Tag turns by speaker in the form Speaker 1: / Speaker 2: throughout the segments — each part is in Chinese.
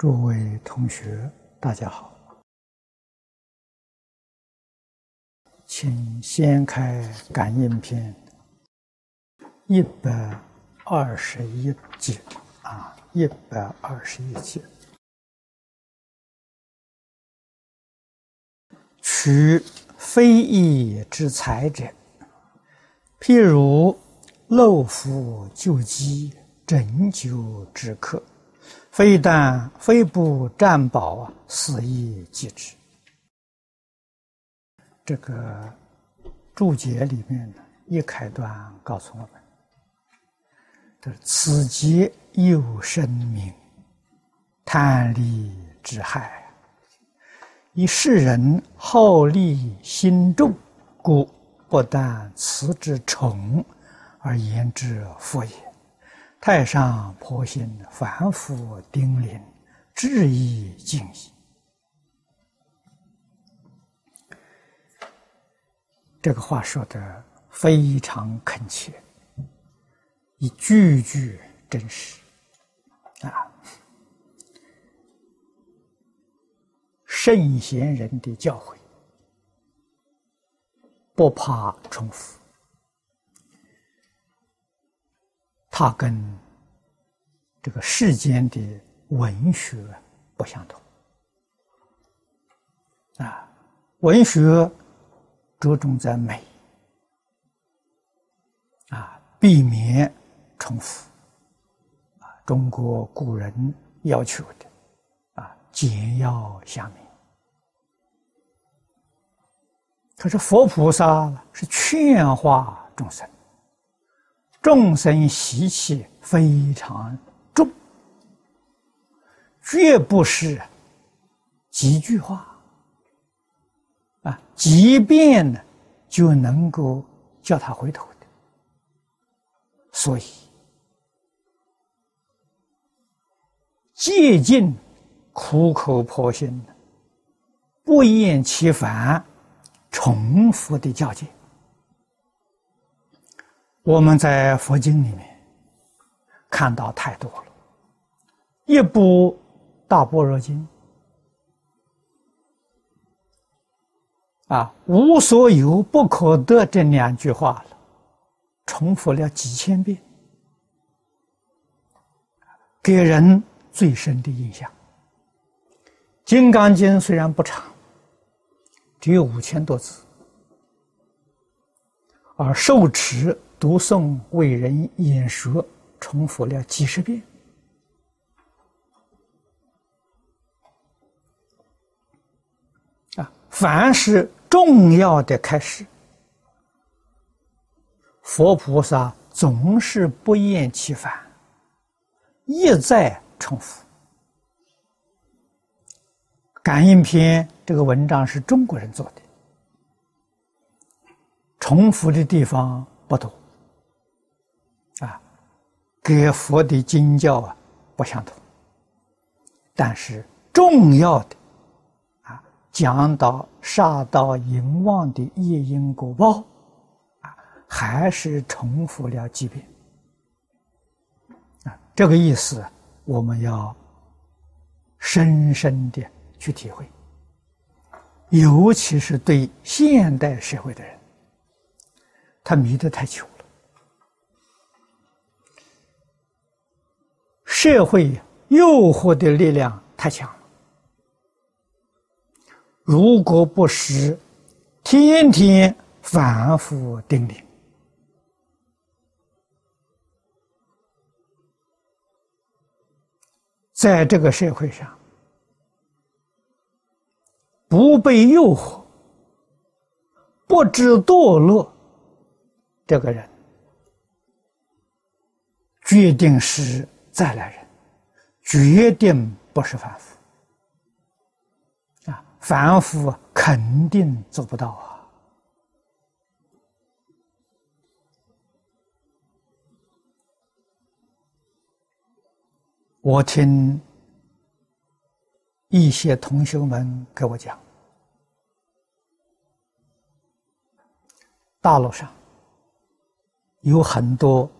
Speaker 1: 诸位同学，大家好，请掀开感应篇一百二十一节。啊，一百二十一节，取非义之财者，譬如漏夫救饥、拯救之客。非但非不占宝啊，死亦即之。这个注解里面呢，一开端告诉我们：，这此劫有生命，贪利之害，以世人好利心重，故不但此之宠，而言之富也。太上婆心，凡夫丁咛，至意敬意。这个话说的非常恳切，一句句真实啊！圣贤人的教诲，不怕重复。它跟这个世间的文学不相同啊，文学着重在美啊，避免重复啊，中国古人要求的啊，简要详明。可是佛菩萨是劝化众生。众生习气非常重，绝不是几句话啊，即便呢就能够叫他回头的。所以，戒尽苦口婆心的，不厌其烦，重复的教诫。我们在佛经里面看到太多了，一部《大般若经》啊，“无所有不可得”这两句话了，重复了几千遍，给人最深的印象。《金刚经》虽然不长，只有五千多字，而受持。读诵为人演说，重复了几十遍。啊，凡是重要的开始，佛菩萨总是不厌其烦，一再重复。感应篇这个文章是中国人做的，重复的地方不多。啊，跟佛的经教啊不相同，但是重要的啊，讲到杀盗淫妄的业因果报啊，还是重复了几遍啊，这个意思我们要深深的去体会，尤其是对现代社会的人，他迷得太久。社会诱惑的力量太强了，如果不是天天反复叮咛，在这个社会上不被诱惑、不知堕落，这个人决定是。再来人，决定不是凡夫啊！凡夫肯定做不到啊！我听一些同学们给我讲，大陆上有很多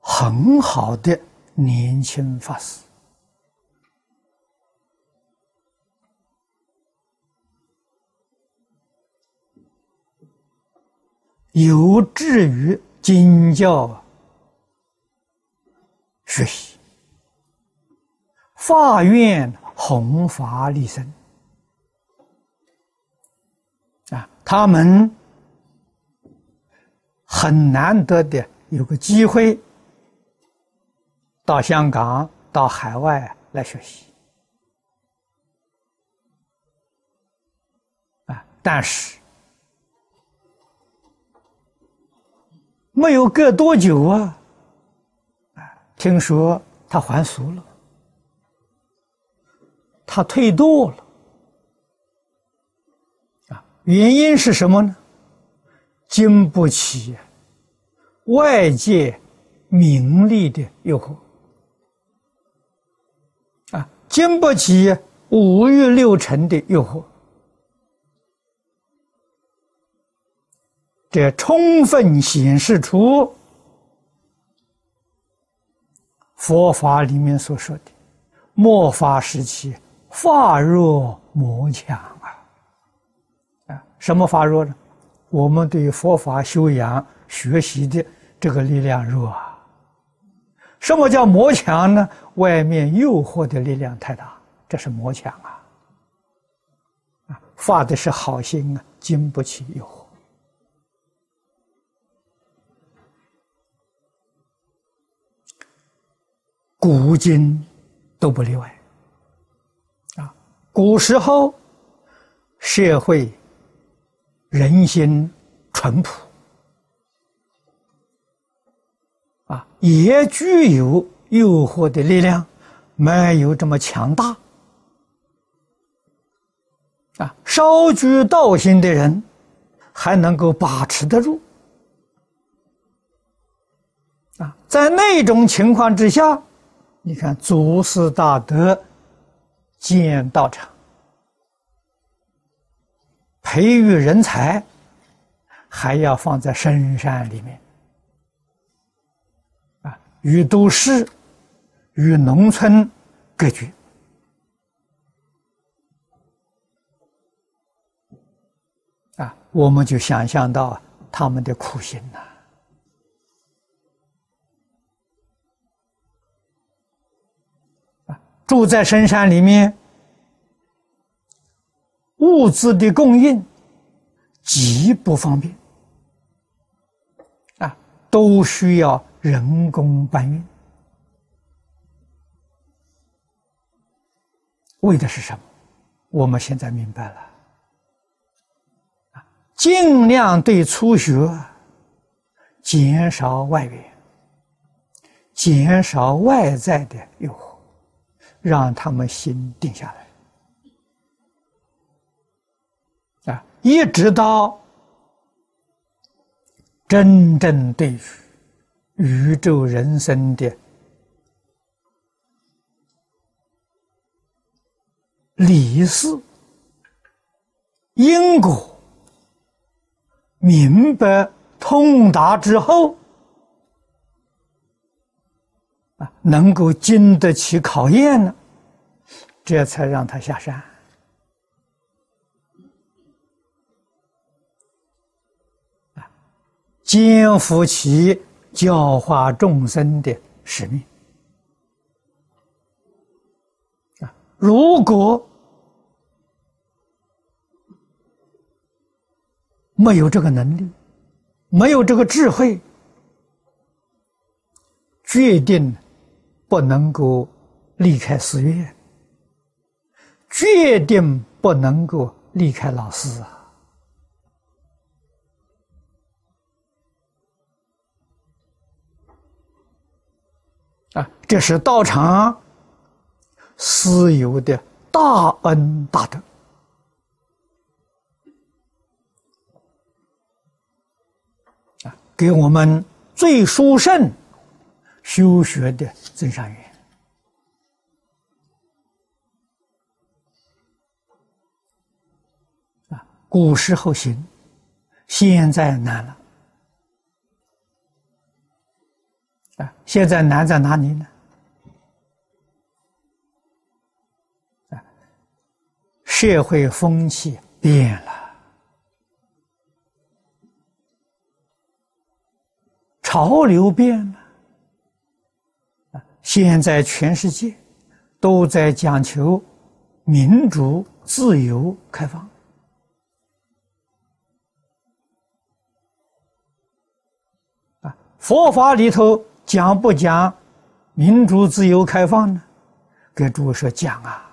Speaker 1: 很好的。年轻法师，有志于经教学习，发愿弘法利生。啊，他们很难得的有个机会到香港、到海外来学习。啊但是没有隔多久啊，听说他还俗了，他退堕了，啊，原因是什么呢？经不起外界名利的诱惑，经不起五欲六尘的诱惑。这充分显示出佛法里面所说的末法时期法弱魔强啊！啊，什么法弱呢？我们对佛法修养学习的这个力量弱啊。什么叫魔强呢？外面诱惑的力量太大，这是魔强啊！啊，发的是好心啊，经不起诱惑。古今都不例外，啊，古时候社会人心淳朴，啊，也具有诱惑的力量，没有这么强大，啊，稍具道心的人还能够把持得住，啊，在那种情况之下。你看，祖师大德建道场，培育人才，还要放在深山里面，啊，与都市、与农村隔绝，啊，我们就想象到他们的苦心呐。住在深山里面，物资的供应极不方便，啊，都需要人工搬运。为的是什么？我们现在明白了，尽量对初学减少外援，减少外在的诱惑。让他们心定下来，啊，一直到真正对宇宙人生的理事、因果明白通达之后。啊能够经得起考验呢，这才让他下山啊，肩负起教化众生的使命啊！如果没有这个能力，没有这个智慧，决定。不能够离开寺院，决定不能够离开老师啊！啊，这是道场私有的大恩大德给我们最殊胜。修学的真善缘啊，古时候行，现在难了啊！现在难在哪里呢？啊，社会风气变了潮流变了，啊，现在全世界都在讲求民主、自由、开放，啊，佛法里头讲不讲民主、自由、开放呢？给诸位说讲啊，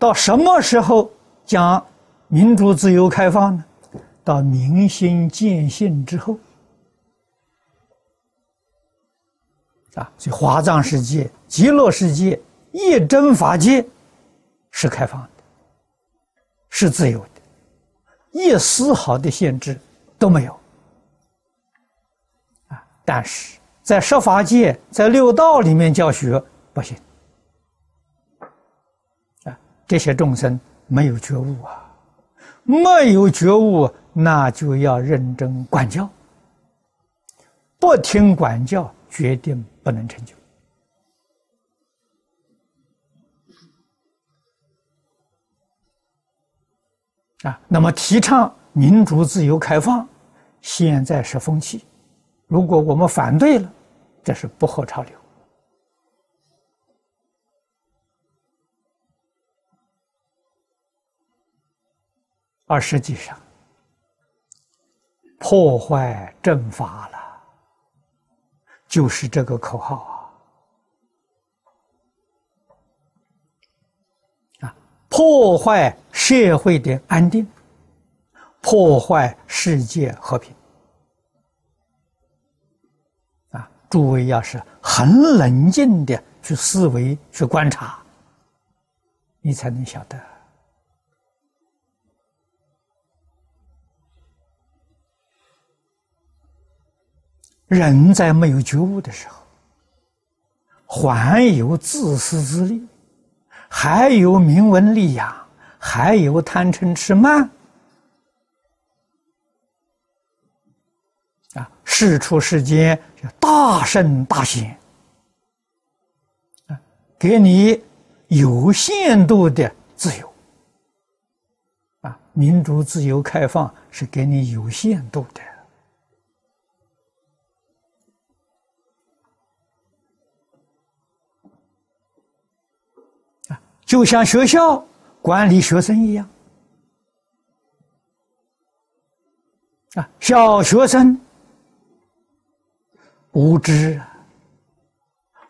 Speaker 1: 到什么时候讲民主、自由、开放呢？到明心见性之后，啊，所以华藏世界、极乐世界、一真法界是开放的，是自由的，一丝毫的限制都没有。啊，但是在十法界、在六道里面教学不行，啊，这些众生没有觉悟啊，没有觉悟。那就要认真管教，不听管教，决定不能成就。啊，那么提倡民主、自由、开放，现在是风气。如果我们反对了，这是不合潮流，而实际上。破坏正法了，就是这个口号啊！啊，破坏社会的安定，破坏世界和平啊！诸位要是很冷静的去思维、去观察，你才能晓得。人在没有觉悟的时候，还有自私自利，还有名闻利养，还有贪嗔痴慢，啊，世出世间叫大圣大贤，啊，给你有限度的自由，啊，民主、自由、开放是给你有限度的。就像学校管理学生一样，啊，小学生无知，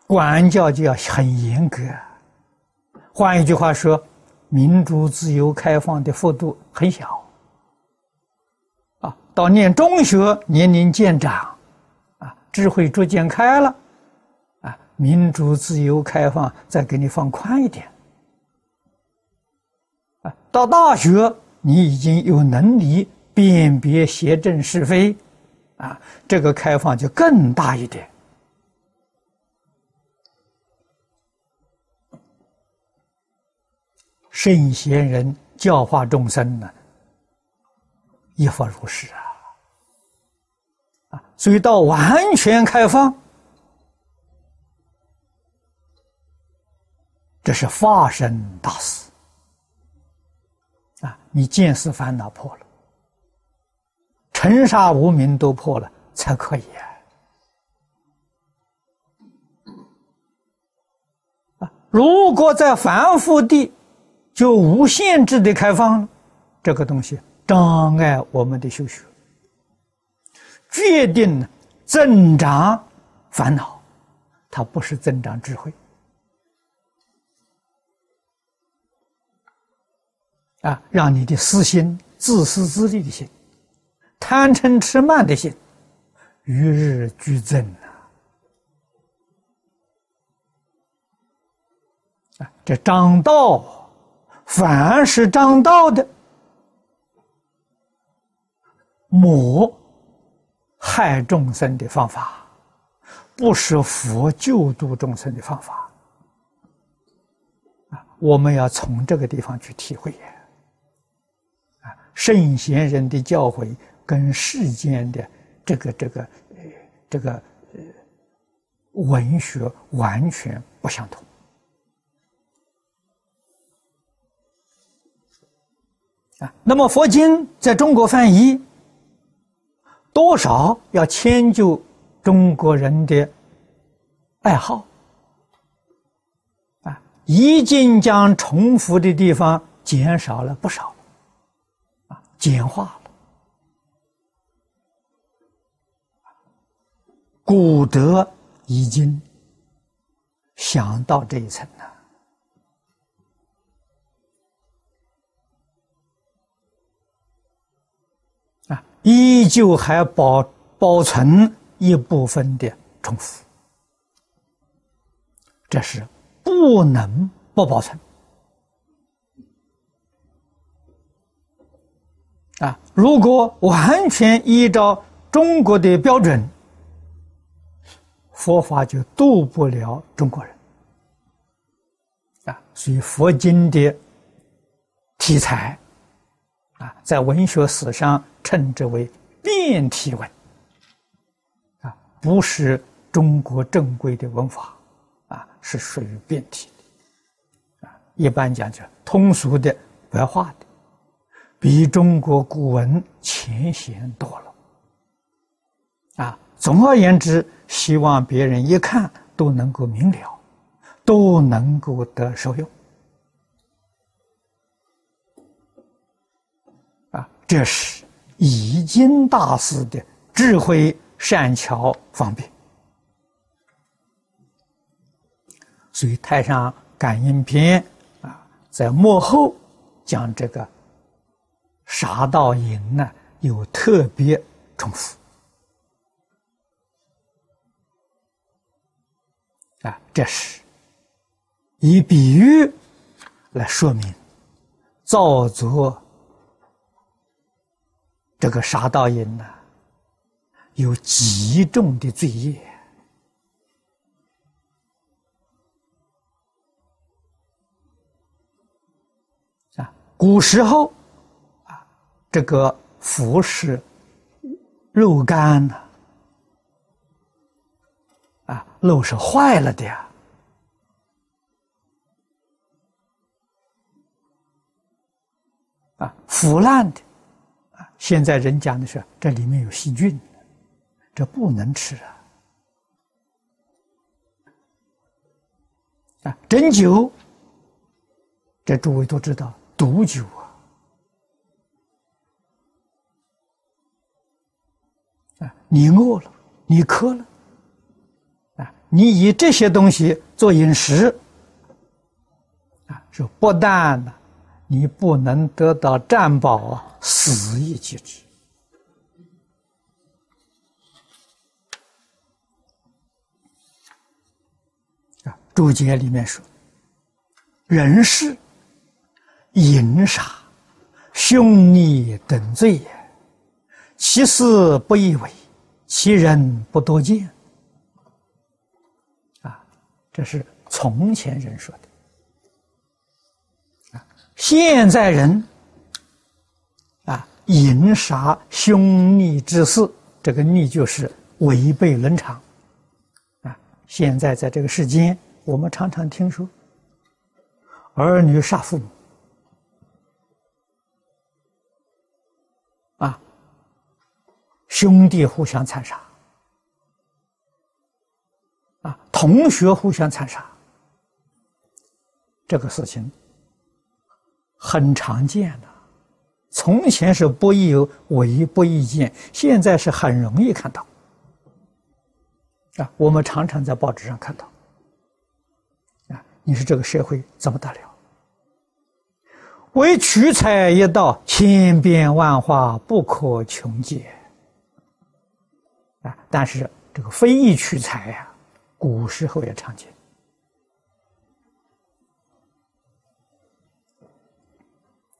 Speaker 1: 管教就要很严格。换一句话说，民主、自由、开放的幅度很小。啊，到念中学，年龄渐长，啊，智慧逐渐开了，啊，民主、自由、开放再给你放宽一点。到大学你已经有能力辨别邪正是非，啊，这个开放就更大一点。圣贤人教化众生呢，亦复如是啊，啊，所以到完全开放，这是发生大事。啊，你见思烦恼破了，尘沙无名都破了，才可以啊！如果在凡夫地就无限制的开放，这个东西障碍我们的修学，决定增长烦恼，它不是增长智慧。啊，让你的私心、自私自利的心、贪嗔痴慢的心，与日俱增啊！啊，这张道，凡是张道的，魔害众生的方法，不是佛救度众生的方法。啊，我们要从这个地方去体会。圣贤人的教诲跟世间的这个这个这个呃文学完全不相同啊。那么佛经在中国翻译，多少要迁就中国人的爱好啊，已经将重复的地方减少了不少，简化了。古德已经想到这一层了。依旧还保保存一部分的重复，这是不能不保存啊！如果完全依照中国的标准，佛法就渡不了中国人啊！所以佛经的题材啊，在文学史上。称之为变体文，啊，不是中国正规的文法，啊，是属于变体的，啊，一般讲叫通俗的白话的，比中国古文浅显多了，啊，总而言之，希望别人一看都能够明了，都能够得受用，啊，这是。易经大师的智慧善巧方便，所以《太上感应篇》啊，在幕后讲这个杀盗淫呢，有特别重复啊，这是以比喻来说明造作。这个杀盗淫呢，有极重的罪业啊！古时候，这个服食肉干呢，啊，肉是坏了的呀，啊，腐烂的。啊现在人讲的是这里面有细菌，这不能吃啊！啊，针灸，这诸位都知道，毒酒啊！你饿了，你渴了，啊，你以这些东西做饮食，啊，是不但呢。你不能得到占宝啊，死亦其之。啊，注解里面说：“人是淫杀、凶逆等罪也，其事不易为，其人不多见。”啊，这是从前人说的。啊现在人啊，淫杀凶逆之事，这个逆就是违背伦常啊。现在在这个世间，我们常常听说儿女杀父母兄弟互相残杀啊，同学互相残杀，这个事情。很常见的，从前是不易有为不易见，现在是很容易看到。啊，我们常常在报纸上看到。啊，你说这个社会怎么得了？为取财一道，千变万化，不可穷解。啊，但是这个非义取财呀，古时候也常见。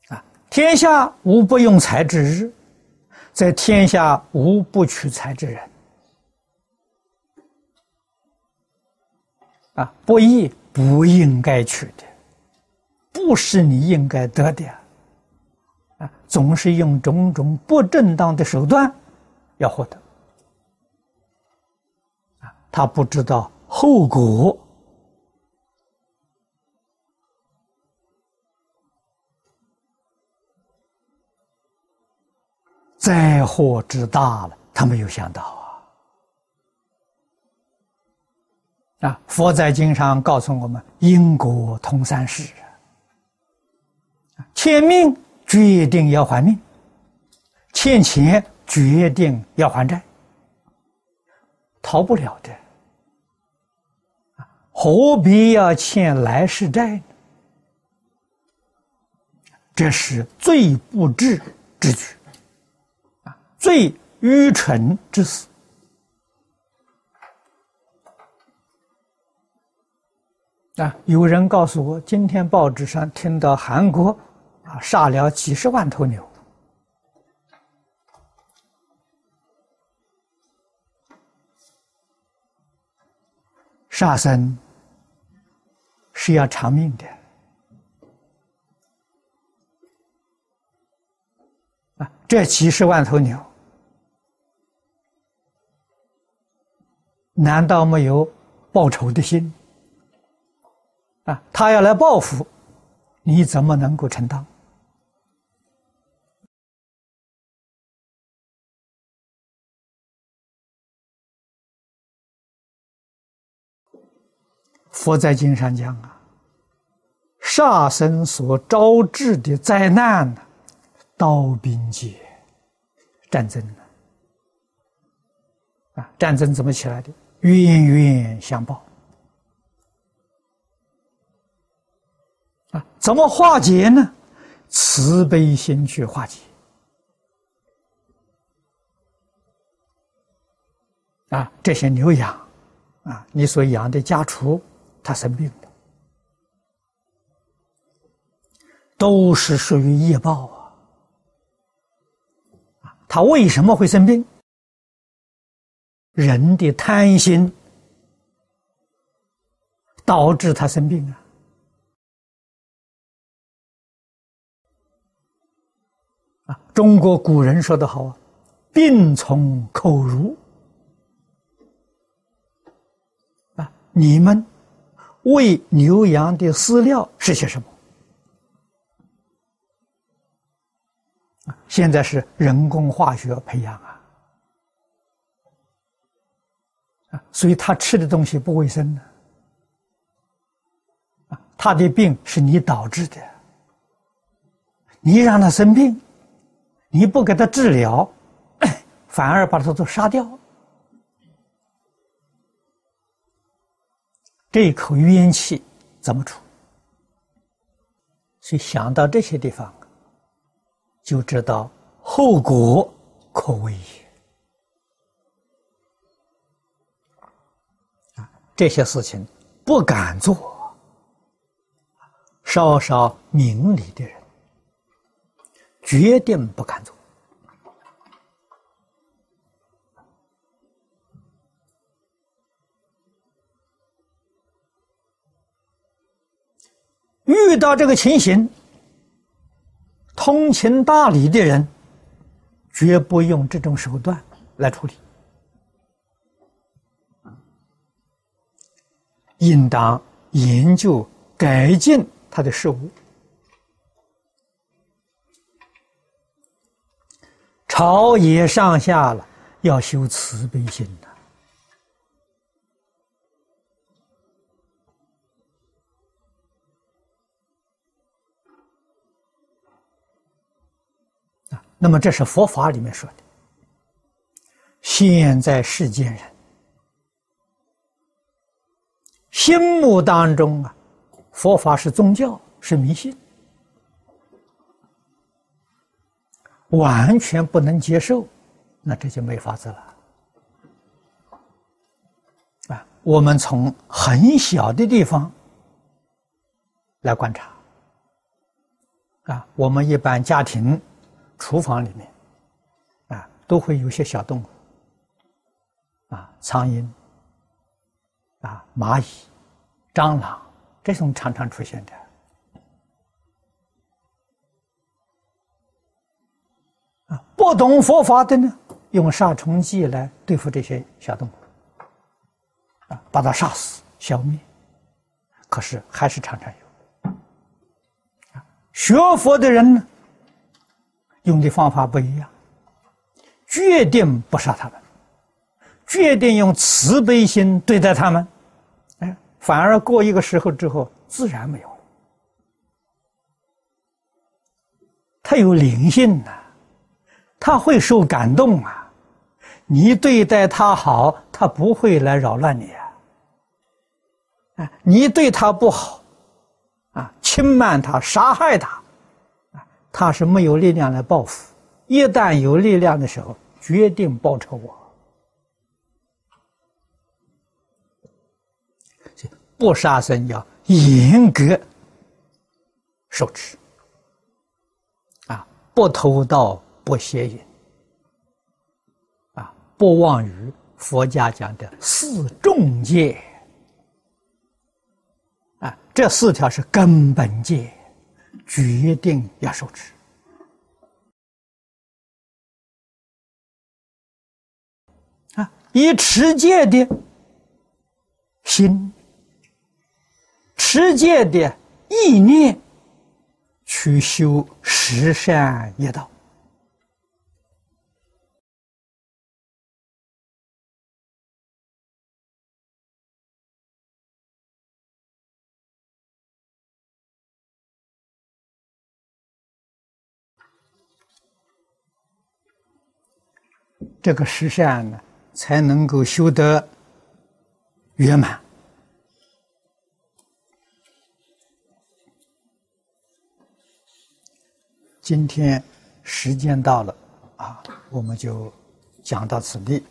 Speaker 1: 啊天下无不用财之日，在天下无不取财之人。啊，不义不应该取的，不是你应该得的。啊，总是用种种不正当的手段要获得。他不知道后果。灾祸之大了，他没有想到啊！啊，佛在经上告诉我们：因果通三世，欠命决定要还命，欠钱决定要还债，逃不了的。何必要欠来世债呢？这是最不智之举，啊，最愚蠢之死。啊，有人告诉我，今天报纸上听到韩国啊杀了几十万头牛，杀生是要偿命的。啊这几十万头牛，难道没有报仇的心？啊，他要来报复，你怎么能够承担？佛在经上讲啊，杀生所招致的灾难呢？刀兵劫，战争呢？啊，战争怎么起来的？冤冤相报。啊，怎么化解呢？慈悲心去化解。啊，这些牛羊，啊，你所养的家畜，他生病了，都是属于业报啊。他为什么会生病？人的贪心导致他生病啊！啊，中国古人说的好啊，“病从口入”。啊，你们喂牛羊的饲料是些什么？现在是人工化学培养啊，啊，所以他吃的东西不卫生呢，啊，他的病是你导致的，你让他生病，你不给他治疗，反而把他都杀掉，这口冤气怎么出？所以想到这些地方。就知道后果可畏也啊！这些事情不敢做，稍稍明理的人决定不敢做。遇到这个情形。通情达理的人，绝不用这种手段来处理，应当研究改进他的事物。朝野上下了，要修慈悲心的。那么这是佛法里面说的。现在世间人心目当中啊，佛法是宗教，是迷信，完全不能接受，那这就没法子了。啊，我们从很小的地方来观察，啊，我们一般家庭。厨房里面，啊，都会有些小动物，啊，苍蝇，啊，蚂蚁，蟑螂，这种常常出现的。啊，不懂佛法的呢，用杀虫剂来对付这些小动物，啊，把它杀死、消灭。可是还是常常有。学佛的人呢？用的方法不一样，决定不杀他们，决定用慈悲心对待他们，哎，反而过一个时候之后，自然没有了。他有灵性呐，他会受感动啊。你对待他好，他不会来扰乱你啊。啊，你对他不好，啊，轻慢他、杀害他，他是没有力量来报复。一旦有力量的时候，决定报仇我。不杀生要严格守持，啊，不偷盗，不邪淫，啊，不妄语。佛家讲的四重戒，啊，这四条是根本戒，决定要受持啊。以持戒的心、持戒的意念去修十善业道，这个十善呢？才能够修得圆满。今天时间到了，啊，我们就讲到此地。